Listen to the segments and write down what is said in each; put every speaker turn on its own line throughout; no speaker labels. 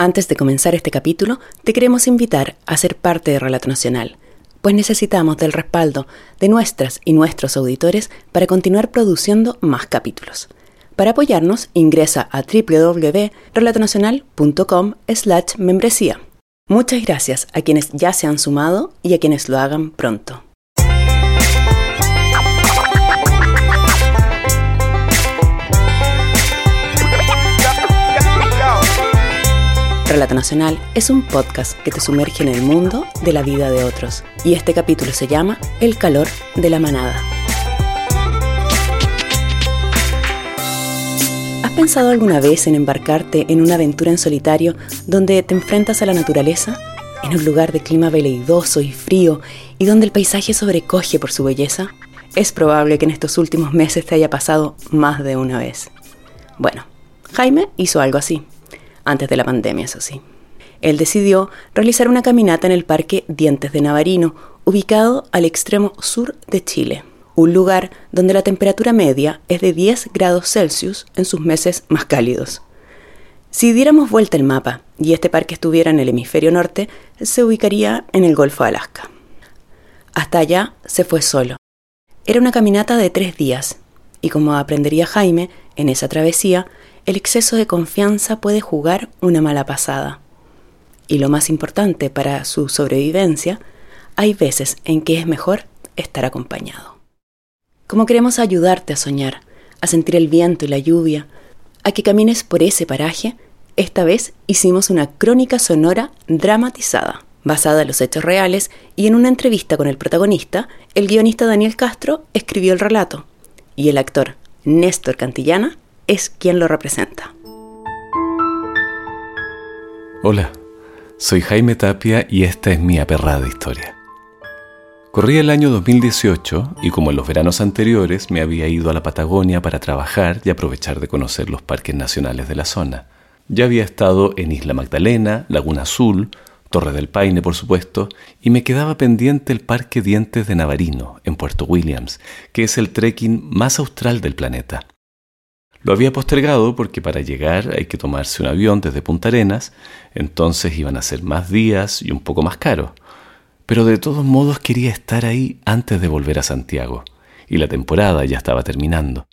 Antes de comenzar este capítulo, te queremos invitar a ser parte de Relato Nacional, pues necesitamos del respaldo de nuestras y nuestros auditores para continuar produciendo más capítulos. Para apoyarnos, ingresa a www.relatonacional.com slash membresía. Muchas gracias a quienes ya se han sumado y a quienes lo hagan pronto. Relato Nacional es un podcast que te sumerge en el mundo de la vida de otros. Y este capítulo se llama El calor de la manada. ¿Has pensado alguna vez en embarcarte en una aventura en solitario donde te enfrentas a la naturaleza? En un lugar de clima veleidoso y frío y donde el paisaje sobrecoge por su belleza? Es probable que en estos últimos meses te haya pasado más de una vez. Bueno, Jaime hizo algo así antes de la pandemia, eso sí. Él decidió realizar una caminata en el Parque Dientes de Navarino, ubicado al extremo sur de Chile, un lugar donde la temperatura media es de 10 grados Celsius en sus meses más cálidos. Si diéramos vuelta el mapa y este parque estuviera en el hemisferio norte, se ubicaría en el Golfo de Alaska. Hasta allá se fue solo. Era una caminata de tres días, y como aprendería Jaime, en esa travesía el exceso de confianza puede jugar una mala pasada. Y lo más importante para su sobrevivencia, hay veces en que es mejor estar acompañado. Como queremos ayudarte a soñar, a sentir el viento y la lluvia, a que camines por ese paraje, esta vez hicimos una crónica sonora dramatizada, basada en los hechos reales, y en una entrevista con el protagonista, el guionista Daniel Castro escribió el relato, y el actor Néstor Cantillana es quien lo representa.
Hola, soy Jaime Tapia y esta es mi aperrada historia. Corría el año 2018 y como en los veranos anteriores me había ido a la Patagonia para trabajar y aprovechar de conocer los parques nacionales de la zona. Ya había estado en Isla Magdalena, Laguna Azul, Torre del Paine por supuesto, y me quedaba pendiente el Parque Dientes de Navarino, en Puerto Williams, que es el trekking más austral del planeta. Lo había postergado porque para llegar hay que tomarse un avión desde Punta Arenas, entonces iban a ser más días y un poco más caro. Pero de todos modos quería estar ahí antes de volver a Santiago, y la temporada ya estaba terminando.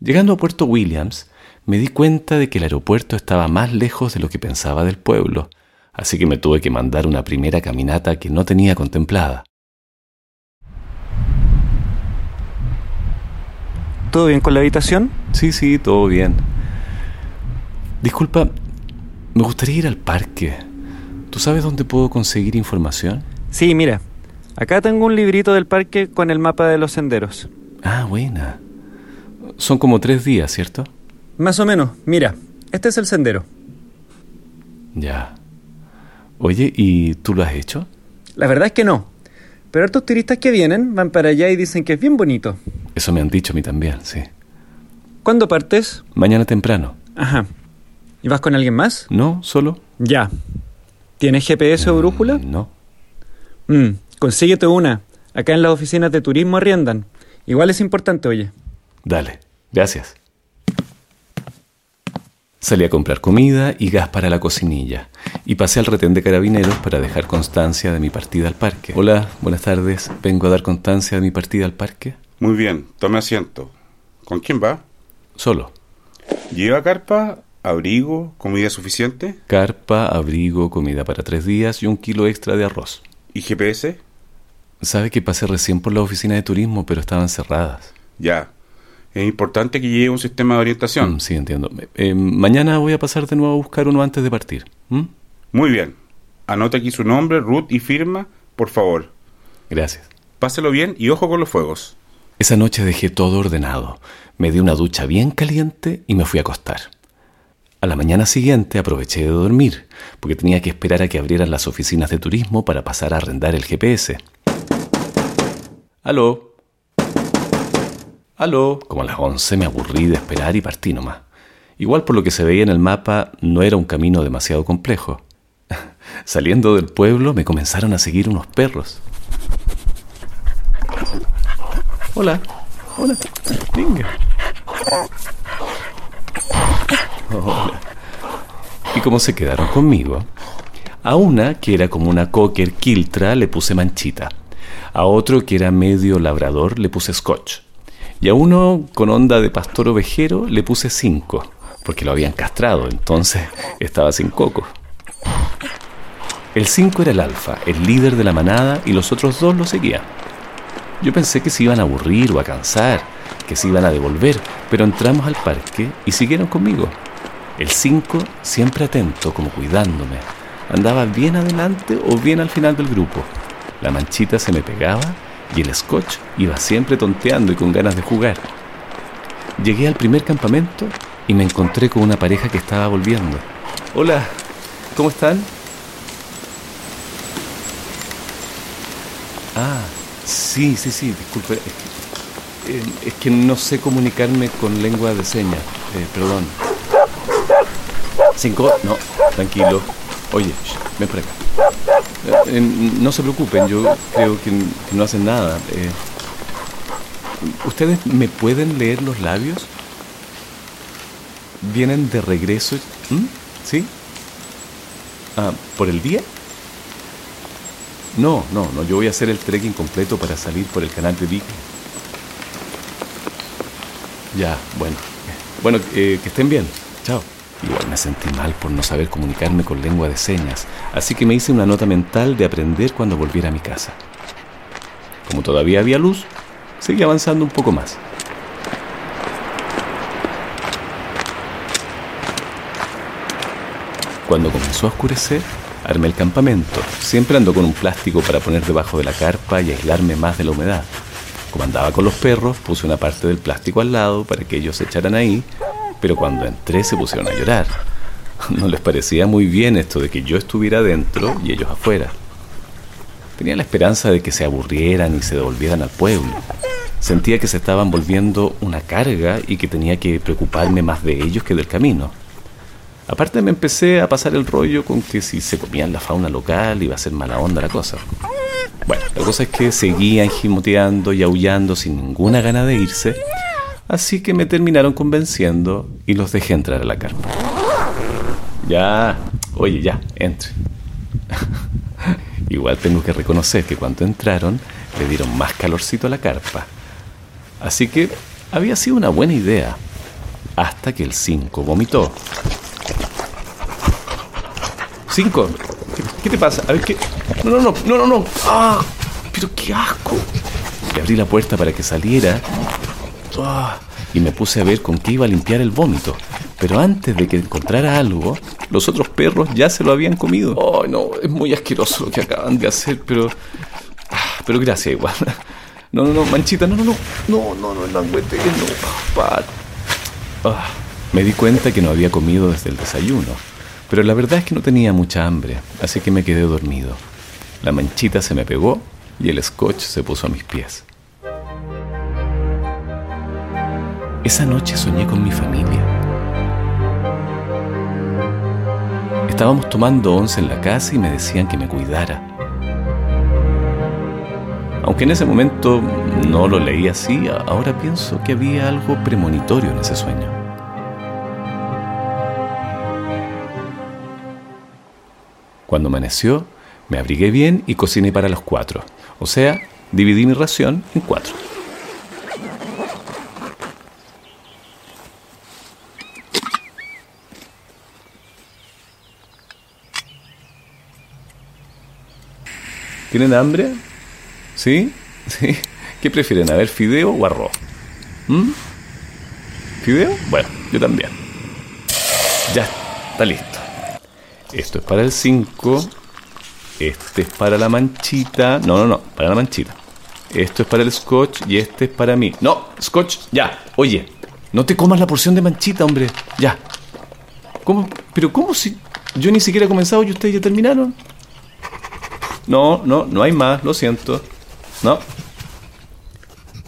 Llegando a Puerto Williams, me di cuenta de que el aeropuerto estaba más lejos de lo que pensaba del pueblo, así que me tuve que mandar una primera caminata que no tenía contemplada.
¿Todo bien con la habitación?
Sí, sí, todo bien. Disculpa, me gustaría ir al parque. ¿Tú sabes dónde puedo conseguir información?
Sí, mira. Acá tengo un librito del parque con el mapa de los senderos.
Ah, buena. Son como tres días, ¿cierto?
Más o menos. Mira, este es el sendero.
Ya. Oye, ¿y tú lo has hecho?
La verdad es que no. Pero estos turistas que vienen van para allá y dicen que es bien bonito.
Eso me han dicho a mí también, sí.
¿Cuándo partes?
Mañana temprano.
Ajá. ¿Y vas con alguien más?
No, solo.
Ya. ¿Tienes GPS o brújula?
Mm, no.
Mm, consíguete una. Acá en las oficinas de turismo arriendan. Igual es importante, oye.
Dale, gracias. Salí a comprar comida y gas para la cocinilla y pasé al retén de carabineros para dejar constancia de mi partida al parque. Hola, buenas tardes. Vengo a dar constancia de mi partida al parque.
Muy bien, tome asiento. ¿Con quién va?
Solo.
¿Lleva carpa, abrigo, comida suficiente?
Carpa, abrigo, comida para tres días y un kilo extra de arroz.
¿Y GPS?
Sabe que pasé recién por la oficina de turismo, pero estaban cerradas.
Ya. Es importante que lleve un sistema de orientación.
Mm, sí, entiendo. Eh, mañana voy a pasar de nuevo a buscar uno antes de partir. ¿Mm?
Muy bien. Anote aquí su nombre, root y firma, por favor.
Gracias.
Páselo bien y ojo con los fuegos.
Esa noche dejé todo ordenado, me di una ducha bien caliente y me fui a acostar. A la mañana siguiente aproveché de dormir, porque tenía que esperar a que abrieran las oficinas de turismo para pasar a arrendar el GPS. Aló. Aló. Como a las once me aburrí de esperar y partí nomás. Igual por lo que se veía en el mapa, no era un camino demasiado complejo. Saliendo del pueblo me comenzaron a seguir unos perros. Hola. Hola. Venga. Hola. Y como se quedaron conmigo, a una, que era como una cocker quiltra, le puse manchita. A otro, que era medio labrador, le puse scotch. Y a uno con onda de pastor ovejero le puse cinco, porque lo habían castrado, entonces estaba sin coco. El cinco era el alfa, el líder de la manada, y los otros dos lo seguían. Yo pensé que se iban a aburrir o a cansar, que se iban a devolver, pero entramos al parque y siguieron conmigo. El 5, siempre atento, como cuidándome, andaba bien adelante o bien al final del grupo. La manchita se me pegaba y el scotch iba siempre tonteando y con ganas de jugar. Llegué al primer campamento y me encontré con una pareja que estaba volviendo. Hola, ¿cómo están? Ah, sí, sí, sí, disculpe. Es que, eh, es que no sé comunicarme con lengua de señas. Eh, perdón. Cinco, no, tranquilo. Oye, ven por acá. Eh, no se preocupen, yo creo que, no hacen nada. ¿Ustedes me pueden leer los labios? ¿Vienen de regreso? ¿Mm? ¿Sí? Ah, ¿Por el día? No, no, no, yo voy a hacer el trekking completo para salir por el canal de Vic. Ya, bueno. Bueno, eh, que estén bien. Chao. Igual me sentí mal por no saber comunicarme con lengua de señas, así que me hice una nota mental de aprender cuando volviera a mi casa. Como todavía había luz, seguí avanzando un poco más. Cuando comenzó a oscurecer, armé el campamento. Siempre ando con un plástico para poner debajo de la carpa y aislarme más de la humedad. Como andaba con los perros, puse una parte del plástico al lado para que ellos se echaran ahí, pero cuando entré se pusieron a llorar. No les parecía muy bien esto de que yo estuviera dentro y ellos afuera. Tenía la esperanza de que se aburrieran y se devolvieran al pueblo. Sentía que se estaban volviendo una carga y que tenía que preocuparme más de ellos que del camino. Aparte me empecé a pasar el rollo con que si se comían la fauna local iba a ser mala onda la cosa. Bueno, la cosa es que seguían gimoteando y aullando sin ninguna gana de irse, así que me terminaron convenciendo y los dejé entrar a la carpa. Ya, oye, ya, entre. Igual tengo que reconocer que cuando entraron le dieron más calorcito a la carpa. Así que había sido una buena idea, hasta que el 5 vomitó. Cinco. ¿Qué, qué te pasa? A ver qué. No, no, no, no, no, no. ¡Ah! Pero qué asco. Le abrí la puerta para que saliera. ¡Ah! Y me puse a ver con qué iba a limpiar el vómito. Pero antes de que encontrara algo, los otros perros ya se lo habían comido. ¡Ay, no! Es muy asqueroso lo que acaban de hacer, pero. ah, Pero gracias igual. No, no, no, manchita, no, no, no. No, no, no, el languete, no. Pat. Ah, me di cuenta que no había comido desde el desayuno, pero la verdad es que no tenía mucha hambre, así que me quedé dormido. La manchita se me pegó y el scotch se puso a mis pies. Esa noche soñé con mi familia. Estábamos tomando once en la casa y me decían que me cuidara. Aunque en ese momento no lo leí así, ahora pienso que había algo premonitorio en ese sueño. Cuando amaneció, me abrigué bien y cociné para los cuatro. O sea, dividí mi ración en cuatro. ¿Tienen hambre? ¿Sí? ¿Sí? ¿Qué prefieren? ¿A ver, fideo o arroz? ¿Mm? ¿Fideo? Bueno, yo también. Ya, está listo. Esto es para el 5. Este es para la manchita. No, no, no, para la manchita. Esto es para el scotch y este es para mí. No, scotch, ya. Oye, no te comas la porción de manchita, hombre. Ya. ¿Cómo? ¿Pero cómo si yo ni siquiera he comenzado y ustedes ya terminaron? No, no, no hay más, lo siento. No.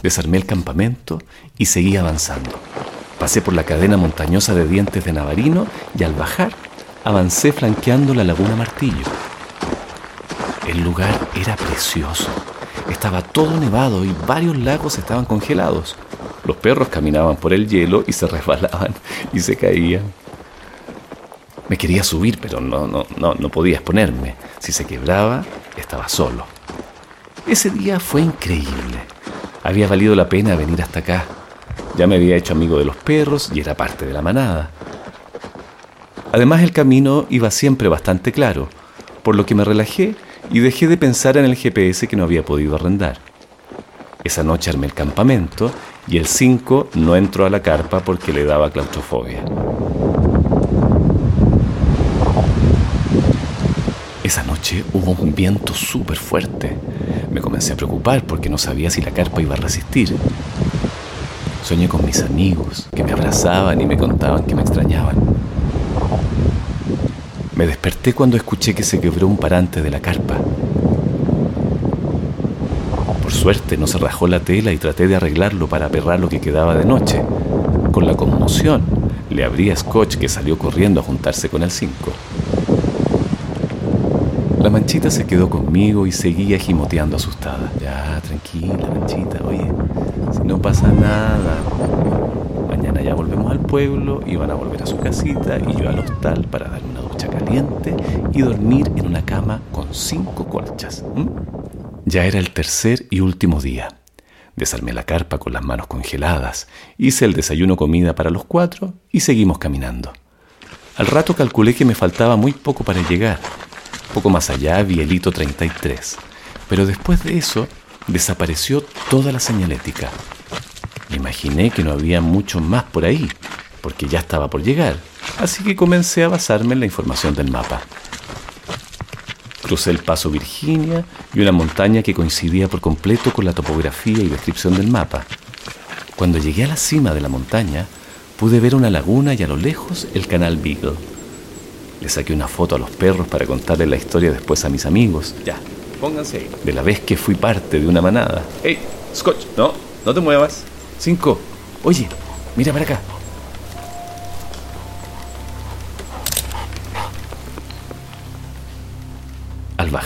Desarmé el campamento y seguí avanzando. Pasé por la cadena montañosa de dientes de Navarino y al bajar avancé flanqueando la laguna Martillo. El lugar era precioso. Estaba todo nevado y varios lagos estaban congelados. Los perros caminaban por el hielo y se resbalaban y se caían. Me quería subir, pero no, no, no, no podía exponerme. Si se quebraba, estaba solo. Ese día fue increíble. Había valido la pena venir hasta acá. Ya me había hecho amigo de los perros y era parte de la manada. Además el camino iba siempre bastante claro, por lo que me relajé y dejé de pensar en el GPS que no había podido arrendar. Esa noche armé el campamento y el 5 no entró a la carpa porque le daba claustrofobia. Esa noche hubo un viento súper fuerte. Me comencé a preocupar porque no sabía si la carpa iba a resistir. Soñé con mis amigos que me abrazaban y me contaban que me extrañaban. Me desperté cuando escuché que se quebró un parante de la carpa. Por suerte no se rajó la tela y traté de arreglarlo para aperrar lo que quedaba de noche. Con la conmoción, le abrí a Scotch que salió corriendo a juntarse con el 5. La manchita se quedó conmigo y seguía gimoteando asustada. Ya, tranquila, manchita, oye, si no pasa nada. Mañana ya volvemos al pueblo y van a volver a su casita y yo al hostal para dar una caliente y dormir en una cama con cinco colchas. Ya era el tercer y último día. Desarmé la carpa con las manos congeladas, hice el desayuno comida para los cuatro y seguimos caminando. Al rato calculé que me faltaba muy poco para llegar poco más allá vi el hito 33, pero después de eso desapareció toda la señalética. Imaginé que no había mucho más por ahí, porque ya estaba por llegar, así que comencé a basarme en la información del mapa. Crucé el paso Virginia y una montaña que coincidía por completo con la topografía y descripción del mapa. Cuando llegué a la cima de la montaña, pude ver una laguna y a lo lejos el canal Beagle. Le saqué una foto a los perros para contarle la historia después a mis amigos.
Ya, pónganse ahí.
De la vez que fui parte de una manada.
¡Ey! Scotch, no, no te muevas.
Cinco. Oye, mira para acá.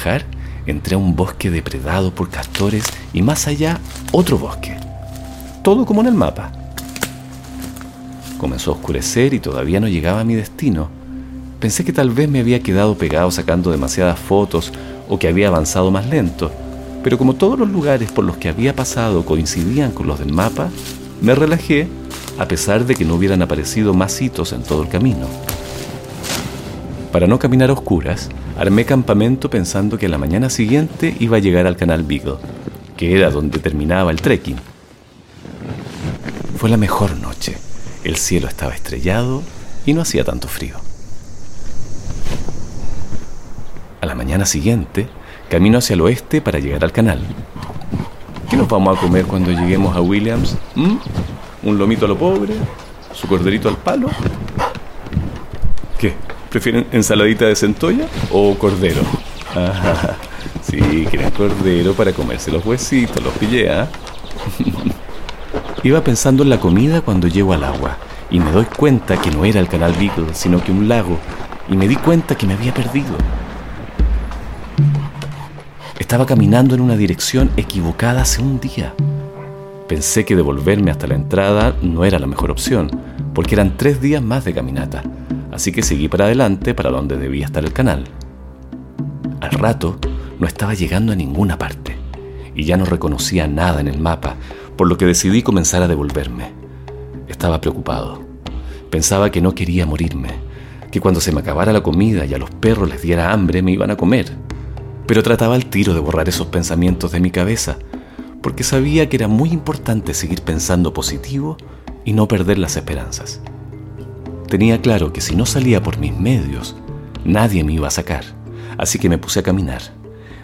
Bajar, entré a un bosque depredado por castores y más allá otro bosque. Todo como en el mapa. Comenzó a oscurecer y todavía no llegaba a mi destino Pensé que tal vez me había quedado pegado sacando demasiadas fotos o que había avanzado más lento, pero como todos los lugares por los que había pasado coincidían con los del mapa, me relajé a pesar de que no hubieran aparecido más hitos en todo el camino. Para no caminar a oscuras, armé campamento pensando que la mañana siguiente iba a llegar al canal Beagle, que era donde terminaba el trekking. Fue la mejor noche. El cielo estaba estrellado y no hacía tanto frío. A la mañana siguiente, camino hacia el oeste para llegar al canal. ¿Qué nos vamos a comer cuando lleguemos a Williams? ¿Mm? ¿Un lomito a lo pobre? ¿Su corderito al palo? ¿Qué? ¿Prefieren ensaladita de centolla o cordero? Ah, sí, quieren cordero para comerse los huesitos, los pillé, ¿ah? Iba pensando en la comida cuando llego al agua y me doy cuenta que no era el canal Beagle, sino que un lago, y me di cuenta que me había perdido. Estaba caminando en una dirección equivocada hace un día. Pensé que devolverme hasta la entrada no era la mejor opción, porque eran tres días más de caminata, así que seguí para adelante para donde debía estar el canal. Al rato no estaba llegando a ninguna parte, y ya no reconocía nada en el mapa, por lo que decidí comenzar a devolverme. Estaba preocupado. Pensaba que no quería morirme, que cuando se me acabara la comida y a los perros les diera hambre me iban a comer pero trataba al tiro de borrar esos pensamientos de mi cabeza, porque sabía que era muy importante seguir pensando positivo y no perder las esperanzas. Tenía claro que si no salía por mis medios, nadie me iba a sacar, así que me puse a caminar.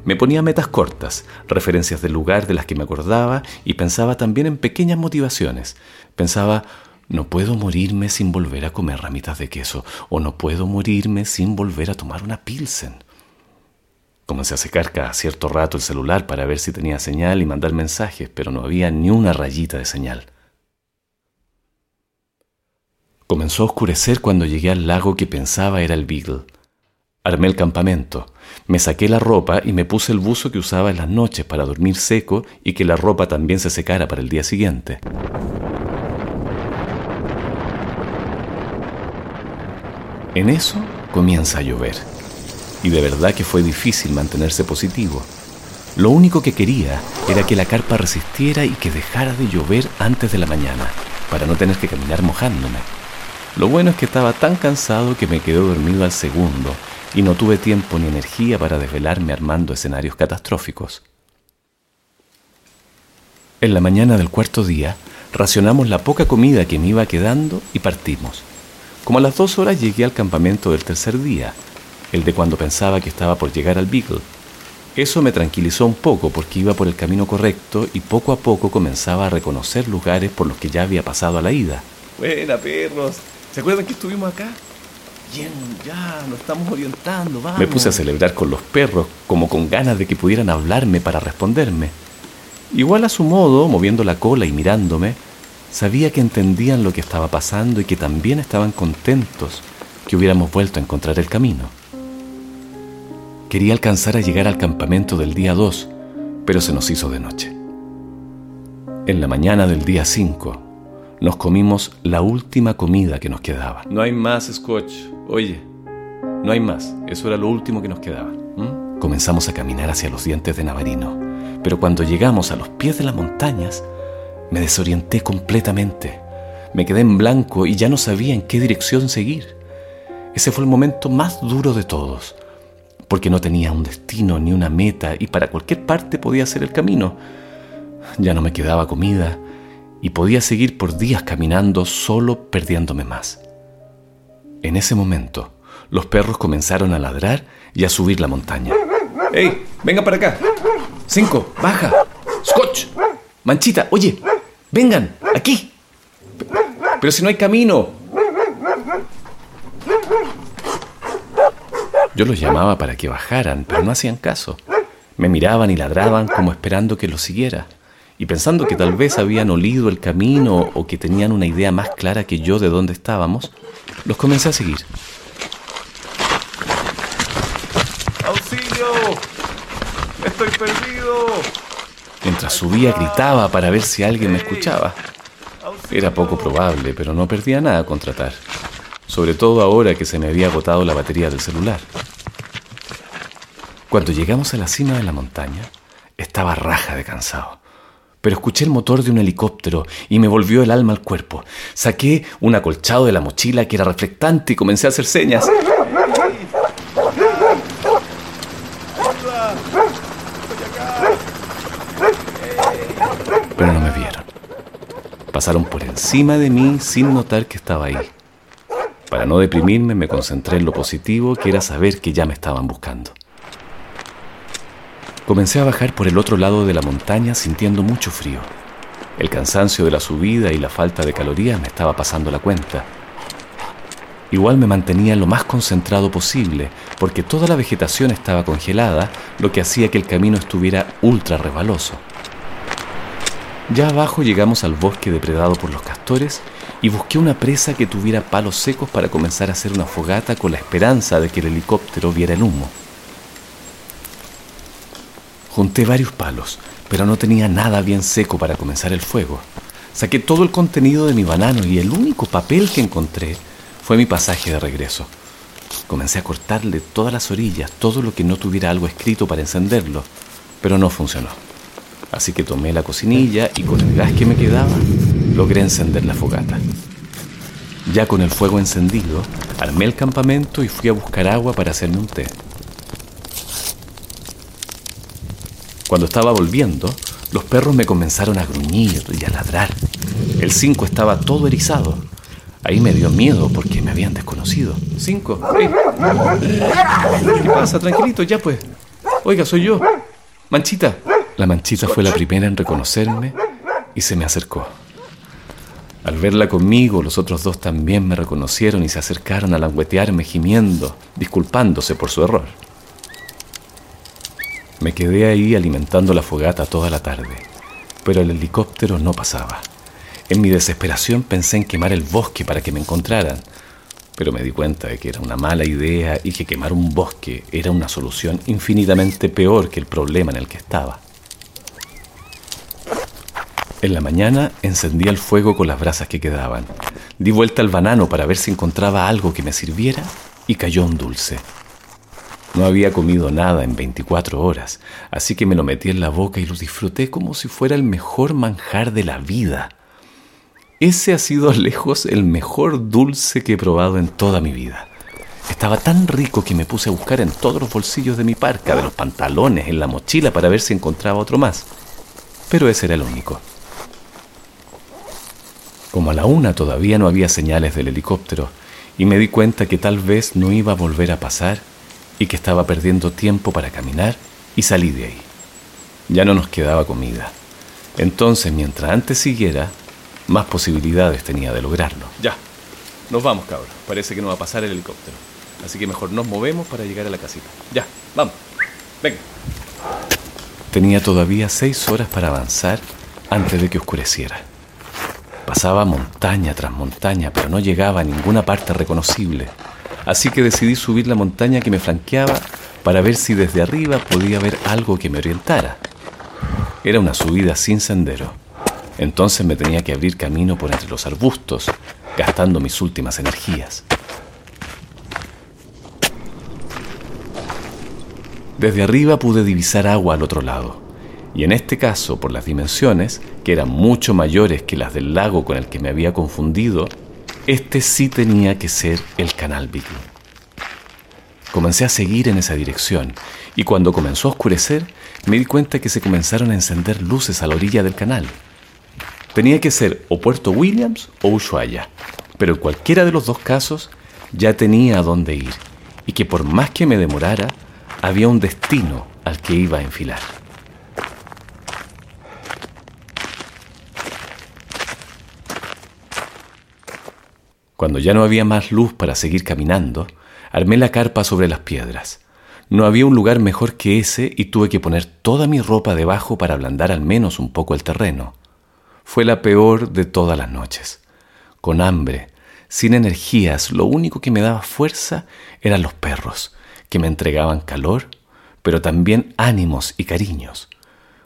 Me ponía metas cortas, referencias del lugar de las que me acordaba y pensaba también en pequeñas motivaciones. Pensaba, no puedo morirme sin volver a comer ramitas de queso o no puedo morirme sin volver a tomar una pilsen. Comencé a secar cada cierto rato el celular para ver si tenía señal y mandar mensajes, pero no había ni una rayita de señal. Comenzó a oscurecer cuando llegué al lago que pensaba era el Beagle. Armé el campamento, me saqué la ropa y me puse el buzo que usaba en las noches para dormir seco y que la ropa también se secara para el día siguiente. En eso comienza a llover. Y de verdad que fue difícil mantenerse positivo. Lo único que quería era que la carpa resistiera y que dejara de llover antes de la mañana, para no tener que caminar mojándome. Lo bueno es que estaba tan cansado que me quedé dormido al segundo y no tuve tiempo ni energía para desvelarme armando escenarios catastróficos. En la mañana del cuarto día, racionamos la poca comida que me iba quedando y partimos. Como a las dos horas llegué al campamento del tercer día, el de cuando pensaba que estaba por llegar al Beagle. Eso me tranquilizó un poco porque iba por el camino correcto y poco a poco comenzaba a reconocer lugares por los que ya había pasado a la ida.
Buena, perros. ¿Se acuerdan que estuvimos acá? Bien, ya, nos estamos orientando, vamos.
Me puse a celebrar con los perros, como con ganas de que pudieran hablarme para responderme. Igual a su modo, moviendo la cola y mirándome, sabía que entendían lo que estaba pasando y que también estaban contentos que hubiéramos vuelto a encontrar el camino. Quería alcanzar a llegar al campamento del día 2, pero se nos hizo de noche. En la mañana del día 5, nos comimos la última comida que nos quedaba.
No hay más, Scotch. Oye, no hay más. Eso era lo último que nos quedaba.
Comenzamos a caminar hacia los dientes de Navarino, pero cuando llegamos a los pies de las montañas, me desorienté completamente. Me quedé en blanco y ya no sabía en qué dirección seguir. Ese fue el momento más duro de todos, porque no tenía un destino ni una meta y para cualquier parte podía ser el camino. Ya no me quedaba comida y podía seguir por días caminando solo perdiéndome más. En ese momento, los perros comenzaron a ladrar y a subir la montaña.
¡Ey! ¡Venga para acá! ¡Cinco! ¡Baja! ¡Scotch! ¡Manchita! ¡Oye! ¡Vengan! ¡Aquí! Pero si no hay camino.
Yo los llamaba para que bajaran, pero no hacían caso. Me miraban y ladraban como esperando que los siguiera y pensando que tal vez habían olido el camino o que tenían una idea más clara que yo de dónde estábamos, los comencé a seguir.
¡Auxilio! ¡Estoy perdido!
Mientras subía gritaba para ver si alguien me escuchaba. Era poco probable, pero no perdía nada con tratar. Sobre todo ahora que se me había agotado la batería del celular. Cuando llegamos a la cima de la montaña, estaba raja de cansado pero escuché el motor de un helicóptero y me volvió el alma al cuerpo. Saqué un acolchado de la mochila que era reflectante y comencé a hacer señas. Pero no me vieron. Pasaron por encima de mí sin notar que estaba ahí. Para no deprimirme me concentré en lo positivo que era saber que ya me estaban buscando. Comencé a bajar por el otro lado de la montaña sintiendo mucho frío. El cansancio de la subida y la falta de calorías me estaba pasando la cuenta. Igual me mantenía lo más concentrado posible, porque toda la vegetación estaba congelada, lo que hacía que el camino estuviera ultra resbaloso. Ya abajo llegamos al bosque depredado por los castores y busqué una presa que tuviera palos secos para comenzar a hacer una fogata con la esperanza de que el helicóptero viera el humo. Junté varios palos, pero no tenía nada bien seco para comenzar el fuego. Saqué todo el contenido de mi banano y el único papel que encontré fue mi pasaje de regreso. Comencé a cortarle todas las orillas, todo lo que no tuviera algo escrito para encenderlo, pero no funcionó. Así que tomé la cocinilla y con el gas que me quedaba, logré encender la fogata. Ya con el fuego encendido, armé el campamento y fui a buscar agua para hacerme un té. Cuando estaba volviendo, los perros me comenzaron a gruñir y a ladrar. El 5 estaba todo erizado. Ahí me dio miedo porque me habían desconocido.
Cinco. ¿Qué pasa? Tranquilito, ya pues. Oiga, soy yo. Manchita.
La manchita fue la primera en reconocerme y se me acercó. Al verla conmigo, los otros dos también me reconocieron y se acercaron a languetearme gimiendo, disculpándose por su error. Me quedé ahí alimentando la fogata toda la tarde, pero el helicóptero no pasaba. En mi desesperación pensé en quemar el bosque para que me encontraran, pero me di cuenta de que era una mala idea y que quemar un bosque era una solución infinitamente peor que el problema en el que estaba. En la mañana encendí el fuego con las brasas que quedaban. Di vuelta al banano para ver si encontraba algo que me sirviera y cayó un dulce. No había comido nada en 24 horas, así que me lo metí en la boca y lo disfruté como si fuera el mejor manjar de la vida. Ese ha sido lejos el mejor dulce que he probado en toda mi vida. Estaba tan rico que me puse a buscar en todos los bolsillos de mi parca, de los pantalones, en la mochila para ver si encontraba otro más. Pero ese era el único. Como a la una todavía no había señales del helicóptero y me di cuenta que tal vez no iba a volver a pasar y que estaba perdiendo tiempo para caminar y salí de ahí. Ya no nos quedaba comida. Entonces, mientras antes siguiera, más posibilidades tenía de lograrlo.
Ya, nos vamos, cabrón. Parece que no va a pasar el helicóptero. Así que mejor nos movemos para llegar a la casita. Ya, vamos. Venga.
Tenía todavía seis horas para avanzar antes de que oscureciera. Pasaba montaña tras montaña, pero no llegaba a ninguna parte reconocible. Así que decidí subir la montaña que me flanqueaba para ver si desde arriba podía ver algo que me orientara. Era una subida sin sendero. Entonces me tenía que abrir camino por entre los arbustos, gastando mis últimas energías. Desde arriba pude divisar agua al otro lado, y en este caso, por las dimensiones, que eran mucho mayores que las del lago con el que me había confundido, este sí tenía que ser el canal Big. Comencé a seguir en esa dirección, y cuando comenzó a oscurecer, me di cuenta que se comenzaron a encender luces a la orilla del canal. Tenía que ser o Puerto Williams o Ushuaia, pero en cualquiera de los dos casos ya tenía a dónde ir, y que por más que me demorara, había un destino al que iba a enfilar. Cuando ya no había más luz para seguir caminando, armé la carpa sobre las piedras. No había un lugar mejor que ese y tuve que poner toda mi ropa debajo para ablandar al menos un poco el terreno. Fue la peor de todas las noches. Con hambre, sin energías, lo único que me daba fuerza eran los perros, que me entregaban calor, pero también ánimos y cariños.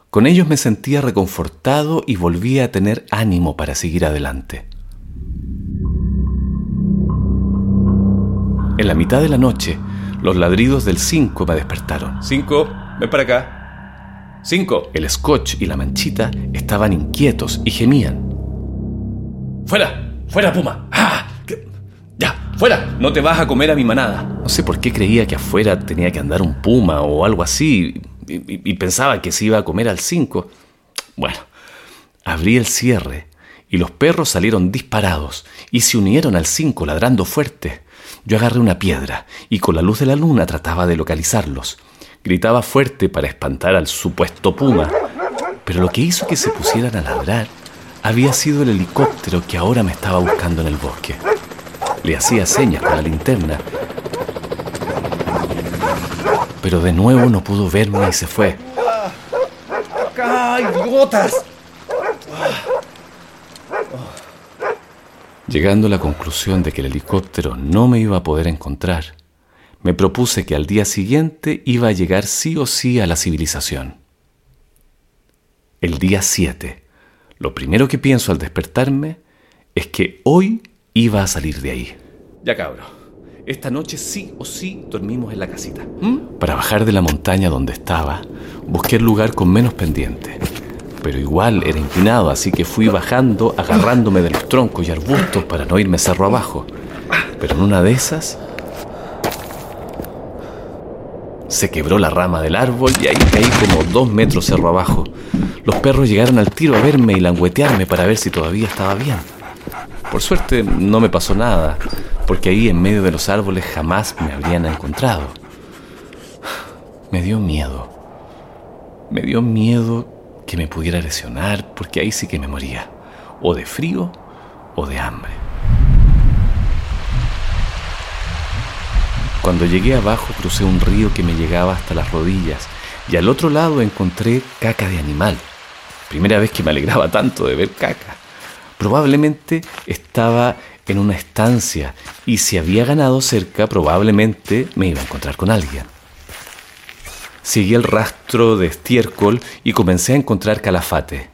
Con ellos me sentía reconfortado y volvía a tener ánimo para seguir adelante. En la mitad de la noche, los ladridos del cinco me despertaron.
Cinco, ven para acá. Cinco.
El scotch y la manchita estaban inquietos y gemían.
¡Fuera! ¡Fuera, Puma! ¡Ah! ¡Ya! ¡Fuera! No te vas a comer a mi manada.
No sé por qué creía que afuera tenía que andar un puma o algo así y, y- y pensaba que se iba a comer al cinco. Bueno, abrí el cierre y los perros salieron disparados y se unieron al cinco ladrando fuerte. Yo agarré una piedra y con la luz de la luna trataba de localizarlos. Gritaba fuerte para espantar al supuesto puma, pero lo que hizo que se pusieran a ladrar había sido el helicóptero que ahora me estaba buscando en el bosque. Le hacía señas con la linterna, pero de nuevo no pudo verme y se fue.
¡Acá, idiotas!
Llegando a la conclusión de que el helicóptero no me iba a poder encontrar, me propuse que al día siguiente iba a llegar sí o sí a la civilización. El día 7, lo primero que pienso al despertarme es que hoy iba a salir de ahí.
Ya, cabro. Esta noche sí o sí dormimos en la casita. ¿Mm?
Para bajar de la montaña donde estaba, busqué el lugar con menos pendiente. Pero igual era inclinado, así que fui bajando, agarrándome de los troncos y arbustos para no irme cerro abajo. Pero en una de esas, se quebró la rama del árbol y ahí caí como dos metros cerro abajo. Los perros llegaron al tiro a verme y languetearme para ver si todavía estaba bien. Por suerte no me pasó nada, porque ahí en medio de los árboles jamás me habrían encontrado. Me dio miedo. Me dio miedo que me pudiera lesionar, porque ahí sí que me moría. O de frío o de hambre. Cuando llegué abajo crucé un río que me llegaba hasta las rodillas y al otro lado encontré caca de animal. Primera vez que me alegraba tanto de ver caca. Probablemente estaba en una estancia y si había ganado cerca probablemente me iba a encontrar con alguien. Seguí el rastro de estiércol y comencé a encontrar calafate.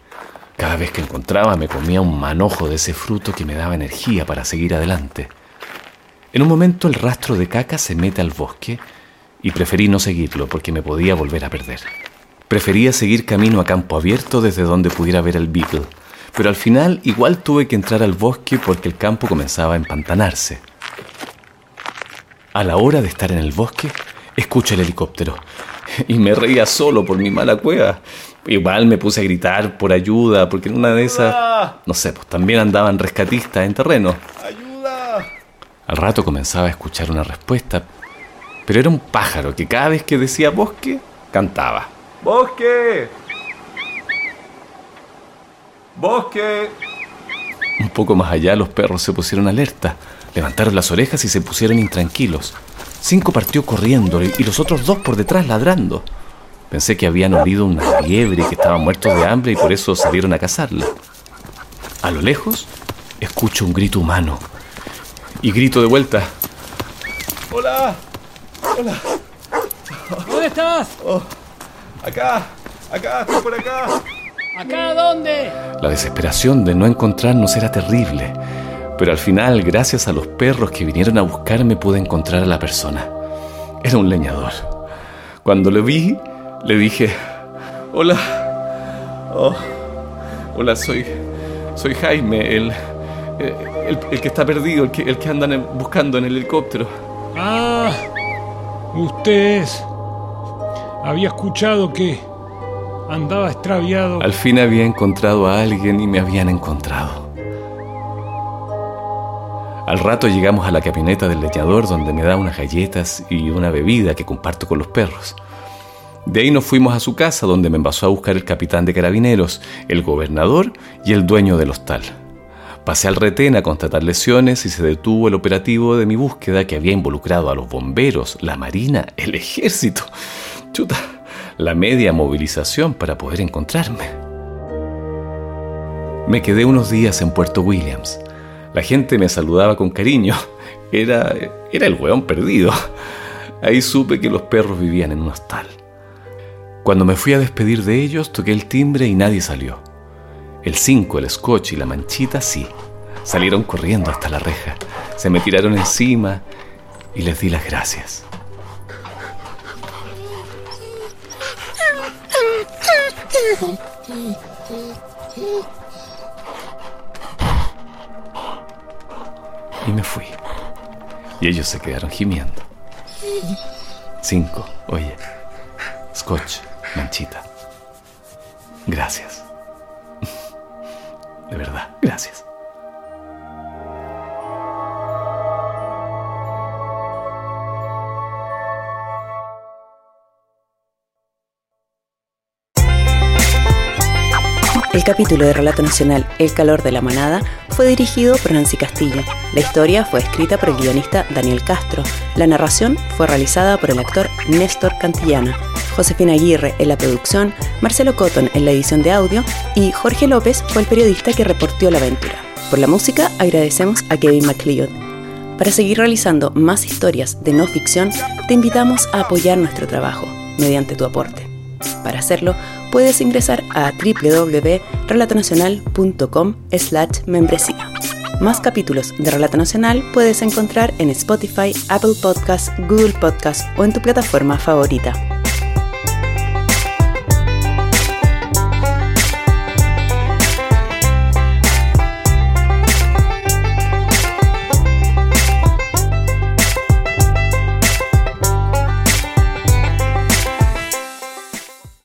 Cada vez que encontraba me comía un manojo de ese fruto que me daba energía para seguir adelante. En un momento el rastro de caca se mete al bosque y preferí no seguirlo porque me podía volver a perder. Prefería seguir camino a campo abierto desde donde pudiera ver el Beagle, pero al final igual tuve que entrar al bosque porque el campo comenzaba a empantanarse. A la hora de estar en el bosque, escucho el helicóptero y me reía solo por mi mala cueva. Igual me puse a gritar por ayuda, porque en una de esas, no sé, pues también andaban rescatistas en terreno. ¡Ayuda! Al rato comenzaba a escuchar una respuesta, pero era un pájaro que cada vez que decía bosque, cantaba. ¡Bosque! ¡Bosque! Un poco más allá los perros se pusieron alerta, levantaron las orejas y se pusieron intranquilos. Cinco partió corriendo y los otros dos por detrás ladrando. Pensé que habían olido una fiebre y que estaban muertos de hambre y por eso salieron a cazarla. A lo lejos, escucho un grito humano. Y grito de vuelta. ¡Hola! ¡Hola!
¿Dónde estás?
Oh, acá, acá, estoy por acá.
¿Acá dónde?
La desesperación de no encontrarnos era terrible, pero al final, gracias a los perros que vinieron a buscarme, pude encontrar a la persona. Era un leñador. Cuando lo vi, le dije, hola, oh, hola, soy, soy Jaime, el, el, el, que está perdido, el que, el que andan buscando en el helicóptero.
Ah, usted es. Había escuchado que andaba extraviado.
Al fin había encontrado a alguien y me habían encontrado. Al rato llegamos a la camioneta del leñador donde me da unas galletas y una bebida que comparto con los perros. De ahí nos fuimos a su casa donde me envasó a buscar el capitán de carabineros, el gobernador y el dueño del hostal. Pasé al retén a constatar lesiones y se detuvo el operativo de mi búsqueda que había involucrado a los bomberos, la marina, el ejército. Chuta, la media movilización para poder encontrarme. Me quedé unos días en Puerto Williams. La gente me saludaba con cariño. Era, era el hueón perdido. Ahí supe que los perros vivían en un hostal. Cuando me fui a despedir de ellos, toqué el timbre y nadie salió. El 5, el scotch y la manchita sí. Salieron corriendo hasta la reja. Se me tiraron encima y les di las gracias. Y me fui. Y ellos se quedaron gimiendo. Cinco, oye. Scotch, manchita. Gracias. De verdad, gracias.
El capítulo de Relato Nacional El calor de la manada fue dirigido por Nancy Castillo. La historia fue escrita por el guionista Daniel Castro. La narración fue realizada por el actor Néstor Cantillana. Josefina Aguirre en la producción, Marcelo Cotton en la edición de audio y Jorge López fue el periodista que reportó la aventura. Por la música agradecemos a Kevin MacLeod. Para seguir realizando más historias de no ficción, te invitamos a apoyar nuestro trabajo mediante tu aporte. Para hacerlo, puedes ingresar a www.relatonacional.com slash membresía. Más capítulos de Relato Nacional puedes encontrar en Spotify, Apple Podcasts, Google Podcasts o en tu plataforma favorita.